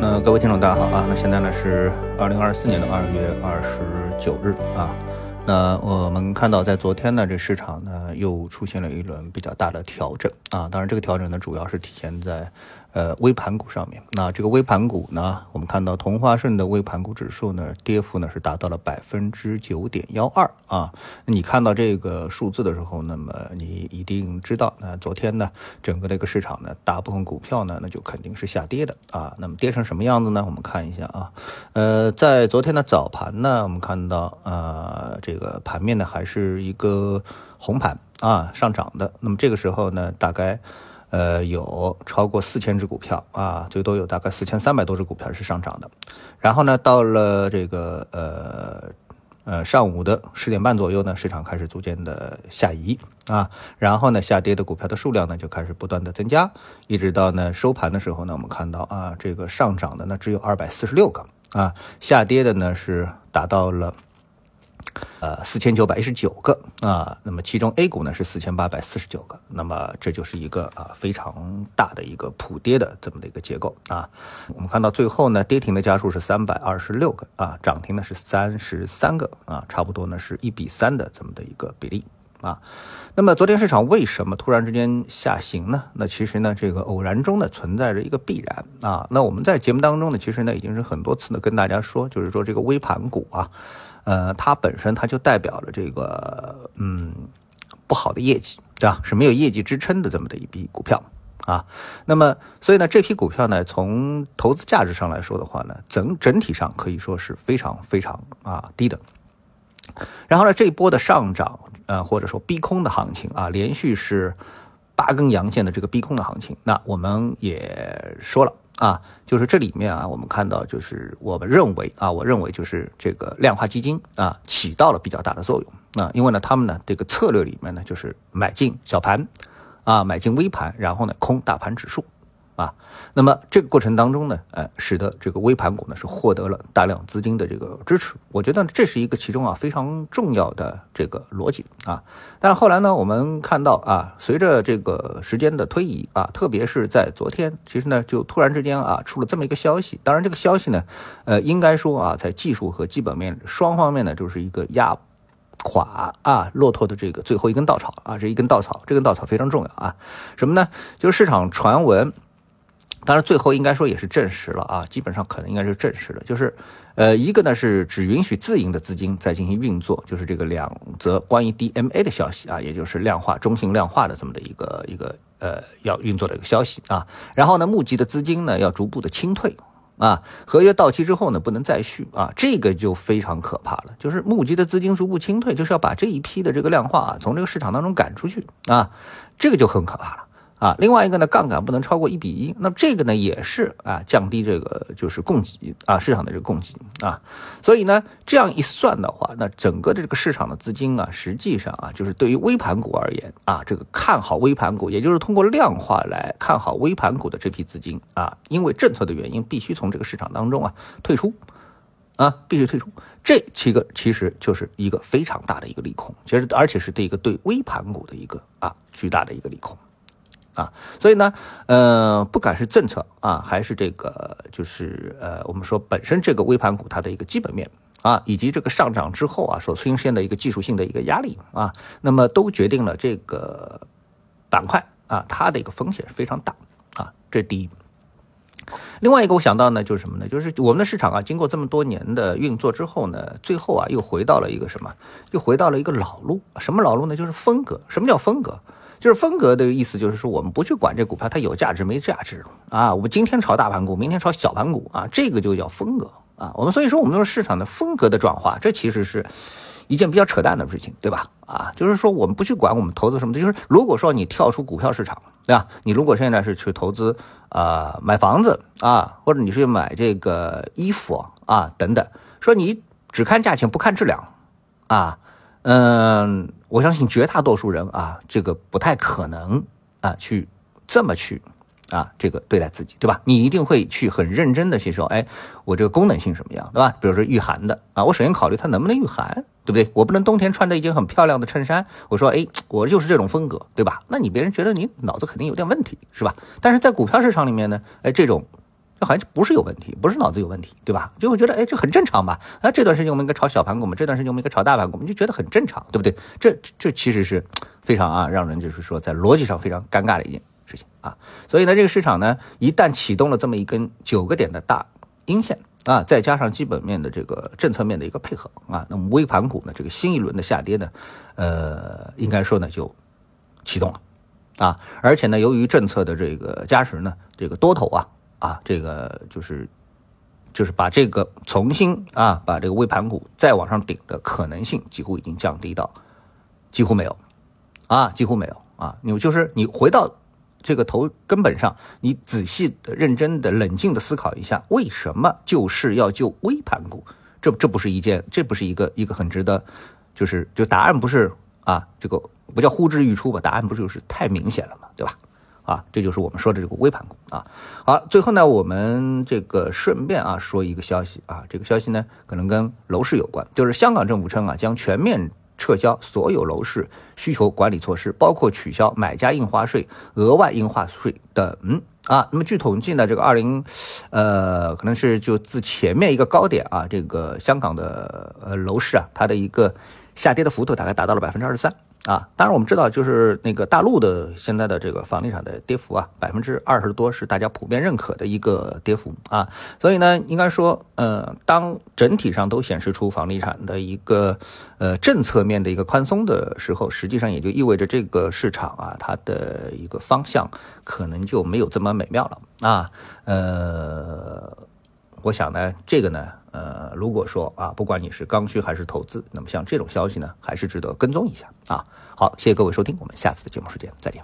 那各位听众大家好啊，那现在呢是二零二四年的二月二十九日啊，那我们看到在昨天呢，这市场呢又出现了一轮比较大的调整啊，当然这个调整呢主要是体现在。呃，微盘股上面，那这个微盘股呢，我们看到同花顺的微盘股指数呢，跌幅呢是达到了百分之九点幺二啊。你看到这个数字的时候，那么你一定知道，那昨天呢，整个这个市场呢，大部分股票呢，那就肯定是下跌的啊。那么跌成什么样子呢？我们看一下啊，呃，在昨天的早盘呢，我们看到呃，这个盘面呢还是一个红盘啊，上涨的。那么这个时候呢，大概。呃，有超过四千只股票啊，最多有大概四千三百多只股票是上涨的。然后呢，到了这个呃呃上午的十点半左右呢，市场开始逐渐的下移啊，然后呢，下跌的股票的数量呢就开始不断的增加，一直到呢收盘的时候呢，我们看到啊，这个上涨的呢只有二百四十六个啊，下跌的呢是达到了。呃，四千九百一十九个啊，那么其中 A 股呢是四千八百四十九个，那么这就是一个啊非常大的一个普跌的这么的一个结构啊。我们看到最后呢，跌停的家数是三百二十六个啊，涨停呢是三十三个啊，差不多呢是一比三的这么的一个比例啊。那么昨天市场为什么突然之间下行呢？那其实呢，这个偶然中呢存在着一个必然啊。那我们在节目当中呢，其实呢已经是很多次呢跟大家说，就是说这个微盘股啊。呃，它本身它就代表了这个嗯不好的业绩，对吧？是没有业绩支撑的这么的一批股票啊。那么，所以呢，这批股票呢，从投资价值上来说的话呢，整整体上可以说是非常非常啊低的。然后呢，这一波的上涨，呃，或者说逼空的行情啊，连续是八根阳线的这个逼空的行情，那我们也说了。啊，就是这里面啊，我们看到就是我们认为啊，我认为就是这个量化基金啊起到了比较大的作用啊，因为呢，他们呢这个策略里面呢就是买进小盘，啊买进微盘，然后呢空大盘指数。啊，那么这个过程当中呢，呃，使得这个微盘股呢是获得了大量资金的这个支持，我觉得这是一个其中啊非常重要的这个逻辑啊。但后来呢，我们看到啊，随着这个时间的推移啊，特别是在昨天，其实呢就突然之间啊出了这么一个消息。当然，这个消息呢，呃，应该说啊，在技术和基本面双方面呢，就是一个压垮啊骆驼的这个最后一根稻草啊，这一根稻草，这根稻草非常重要啊。什么呢？就是市场传闻。当然，最后应该说也是证实了啊，基本上可能应该是证实了，就是，呃，一个呢是只允许自营的资金在进行运作，就是这个两则关于 DMA 的消息啊，也就是量化中性量化的这么的一个一个呃要运作的一个消息啊。然后呢，募集的资金呢要逐步的清退啊，合约到期之后呢不能再续啊，这个就非常可怕了，就是募集的资金逐步清退，就是要把这一批的这个量化啊从这个市场当中赶出去啊，这个就很可怕了。啊，另外一个呢，杠杆不能超过一比一，那么这个呢也是啊，降低这个就是供给啊市场的这个供给啊，所以呢这样一算的话，那整个的这个市场的资金啊，实际上啊，就是对于微盘股而言啊，这个看好微盘股，也就是通过量化来看好微盘股的这批资金啊，因为政策的原因，必须从这个市场当中啊退出啊，必须退出，这七个其实就是一个非常大的一个利空，其实而且是对一个对微盘股的一个啊巨大的一个利空。啊，所以呢，呃，不管是政策啊，还是这个，就是呃，我们说本身这个微盘股它的一个基本面啊，以及这个上涨之后啊所出现的一个技术性的一个压力啊，那么都决定了这个板块啊它的一个风险是非常大啊，这是第一。另外一个我想到呢，就是什么呢？就是我们的市场啊，经过这么多年的运作之后呢，最后啊又回到了一个什么？又回到了一个老路。什么老路呢？就是风格。什么叫风格？就是风格的意思，就是说我们不去管这股票它有价值没价值啊，我们今天炒大盘股，明天炒小盘股啊，这个就叫风格啊。我们所以说我们说市场的风格的转化，这其实是一件比较扯淡的事情，对吧？啊，就是说我们不去管我们投资什么的，就是如果说你跳出股票市场，对吧？你如果现在是去投资啊买房子啊，或者你是买这个衣服啊等等，说你只看价钱不看质量啊。嗯，我相信绝大多数人啊，这个不太可能啊，去这么去啊，这个对待自己，对吧？你一定会去很认真的去说，哎，我这个功能性什么样，对吧？比如说御寒的啊，我首先考虑它能不能御寒，对不对？我不能冬天穿着一件很漂亮的衬衫，我说，哎，我就是这种风格，对吧？那你别人觉得你脑子肯定有点问题，是吧？但是在股票市场里面呢，哎，这种就好像不是有问题，不是脑子有问题，对吧？就会觉得，哎，这很正常吧？啊，这段时间我们应该炒小盘股嘛，这段时间我们应该炒大盘股，我们就觉得很正常，对不对？这这其实是非常啊，让人就是说在逻辑上非常尴尬的一件事情啊。所以呢，这个市场呢，一旦启动了这么一根九个点的大阴线啊，再加上基本面的这个政策面的一个配合啊，那么微盘股呢，这个新一轮的下跌呢，呃，应该说呢就启动了。啊，而且呢，由于政策的这个加持呢，这个多头啊啊，这个就是就是把这个重新啊把这个微盘股再往上顶的可能性几乎已经降低到几乎没有啊，几乎没有啊。你就是你回到这个头根本上，你仔细的、认真的、冷静的思考一下，为什么救市要救微盘股？这这不是一件，这不是一个一个很值得，就是就答案不是啊这个。不叫呼之欲出吧？答案不就是太明显了嘛，对吧？啊，这就是我们说的这个微盘股啊。好，最后呢，我们这个顺便啊说一个消息啊，这个消息呢可能跟楼市有关，就是香港政府称啊将全面撤销所有楼市需求管理措施，包括取消买家印花税、额外印花税等啊。那么据统计呢，这个二零呃可能是就自前面一个高点啊，这个香港的呃楼市啊，它的一个下跌的幅度大概达到了百分之二十三。啊，当然我们知道，就是那个大陆的现在的这个房地产的跌幅啊，百分之二十多是大家普遍认可的一个跌幅啊。所以呢，应该说，呃，当整体上都显示出房地产的一个呃政策面的一个宽松的时候，实际上也就意味着这个市场啊，它的一个方向可能就没有这么美妙了啊。呃，我想呢，这个呢。呃，如果说啊，不管你是刚需还是投资，那么像这种消息呢，还是值得跟踪一下啊。好，谢谢各位收听，我们下次的节目时间再见。